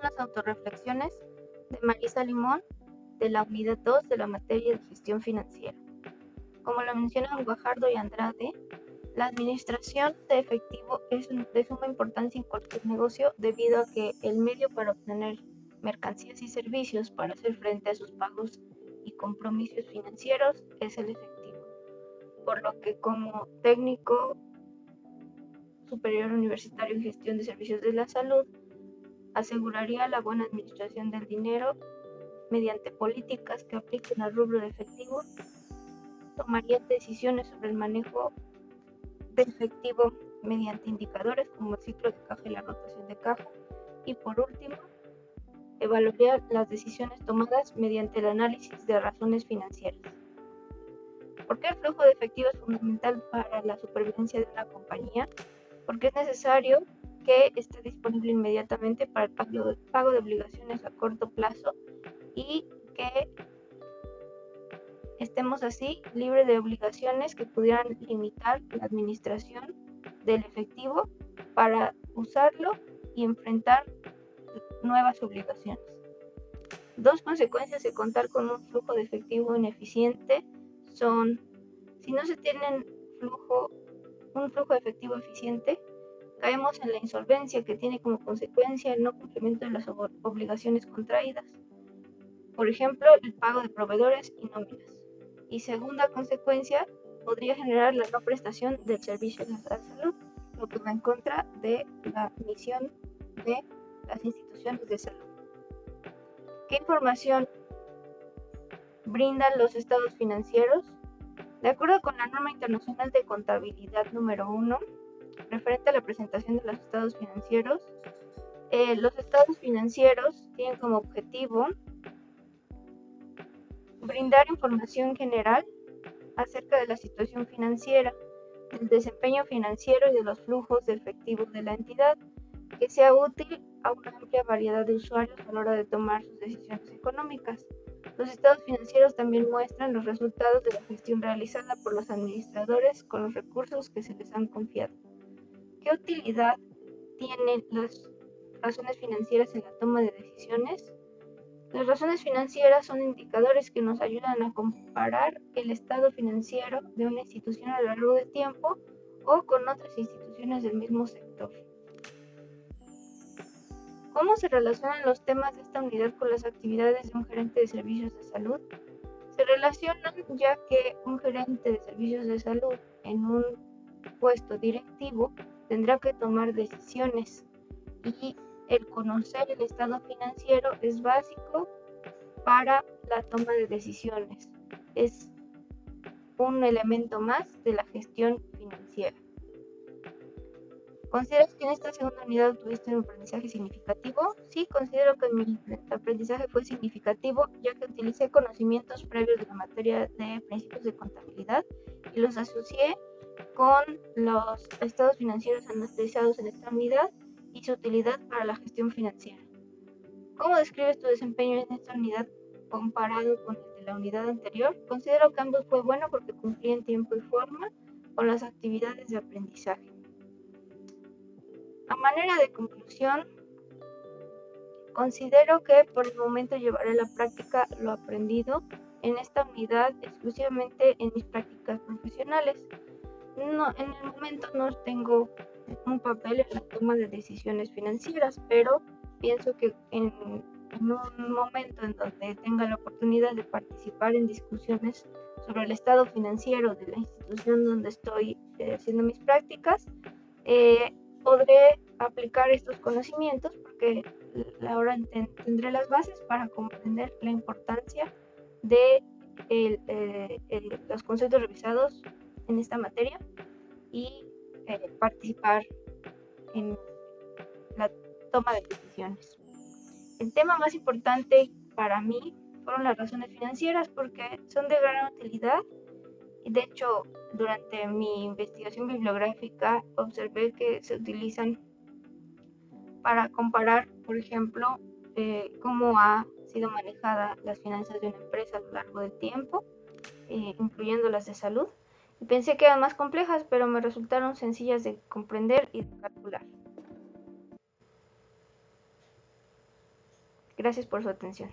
son las autorreflexiones de Marisa Limón de la unidad 2 de la materia de gestión financiera. Como lo mencionan Guajardo y Andrade, la administración de efectivo es de suma importancia en cualquier negocio debido a que el medio para obtener mercancías y servicios para hacer frente a sus pagos y compromisos financieros es el efectivo. Por lo que como técnico superior universitario en gestión de servicios de la salud, aseguraría la buena administración del dinero mediante políticas que apliquen al rubro de efectivo, tomaría decisiones sobre el manejo de efectivo mediante indicadores como el ciclo de caja y la rotación de caja, y por último, evaluaría las decisiones tomadas mediante el análisis de razones financieras. ¿Por qué el flujo de efectivo es fundamental para la supervivencia de una compañía? Porque es necesario que esté disponible inmediatamente para el pago de obligaciones a corto plazo y que estemos así libres de obligaciones que pudieran limitar la administración del efectivo para usarlo y enfrentar nuevas obligaciones. Dos consecuencias de contar con un flujo de efectivo ineficiente son, si no se tiene flujo, un flujo de efectivo eficiente, caemos en la insolvencia que tiene como consecuencia el no cumplimiento de las obligaciones contraídas. Por ejemplo, el pago de proveedores y nóminas. Y segunda consecuencia, podría generar la no prestación del servicio de salud, lo que va en contra de la misión de las instituciones de salud. ¿Qué información brindan los estados financieros? De acuerdo con la norma internacional de contabilidad número 1, referente a la presentación de los estados financieros, eh, los estados financieros tienen como objetivo brindar información general acerca de la situación financiera, del desempeño financiero y de los flujos de efectivo de la entidad, que sea útil a una amplia variedad de usuarios a la hora de tomar sus decisiones económicas. Los estados financieros también muestran los resultados de la gestión realizada por los administradores con los recursos que se les han confiado. ¿Qué utilidad tienen las razones financieras en la toma de decisiones? Las razones financieras son indicadores que nos ayudan a comparar el estado financiero de una institución a lo largo del tiempo o con otras instituciones del mismo sector. ¿Cómo se relacionan los temas de esta unidad con las actividades de un gerente de servicios de salud? Se relacionan ya que un gerente de servicios de salud en un puesto directivo tendrá que tomar decisiones y el conocer el estado financiero es básico para la toma de decisiones. Es un elemento más de la gestión financiera. ¿Consideras que en esta segunda unidad tuviste un aprendizaje significativo? Sí, considero que mi aprendizaje fue significativo ya que utilicé conocimientos previos de la materia de principios de contabilidad y los asocié con los estados financieros analizados en esta unidad y su utilidad para la gestión financiera. ¿Cómo describes tu desempeño en esta unidad comparado con el de la unidad anterior? Considero que ambos fue bueno porque cumplí en tiempo y forma con las actividades de aprendizaje. A manera de conclusión, considero que por el momento llevaré a la práctica lo aprendido en esta unidad exclusivamente en mis prácticas profesionales. No, en el momento no tengo un papel en la toma de decisiones financieras, pero pienso que en, un momento en donde tenga la oportunidad de participar en discusiones sobre el estado financiero de la institución donde estoy eh, haciendo mis prácticas, eh, podré aplicar estos conocimientos porque ahora tendré las bases para comprender la importancia de eh, los conceptos revisados en esta materia y eh, participar en la toma de decisiones. El tema más importante para mí fueron las razones financieras porque son de gran utilidad. De hecho, durante mi investigación bibliográfica observé que se utilizan para comparar, por ejemplo, eh, cómo ha sido manejada las finanzas de una empresa a lo largo del tiempo, eh, incluyendo las de salud, Pensé que eran más complejas, pero me resultaron sencillas de comprender y de calcular. Gracias por su atención.